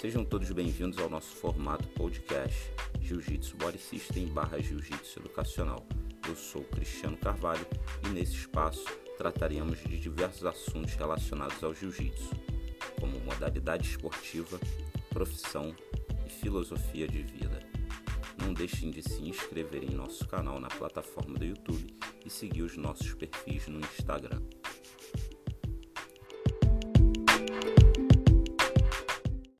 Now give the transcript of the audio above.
Sejam todos bem-vindos ao nosso formato podcast Jiu-Jitsu Body System barra Jiu-Jitsu Educacional. Eu sou Cristiano Carvalho e nesse espaço trataremos de diversos assuntos relacionados ao Jiu-Jitsu, como modalidade esportiva, profissão e filosofia de vida. Não deixem de se inscrever em nosso canal na plataforma do YouTube e seguir os nossos perfis no Instagram.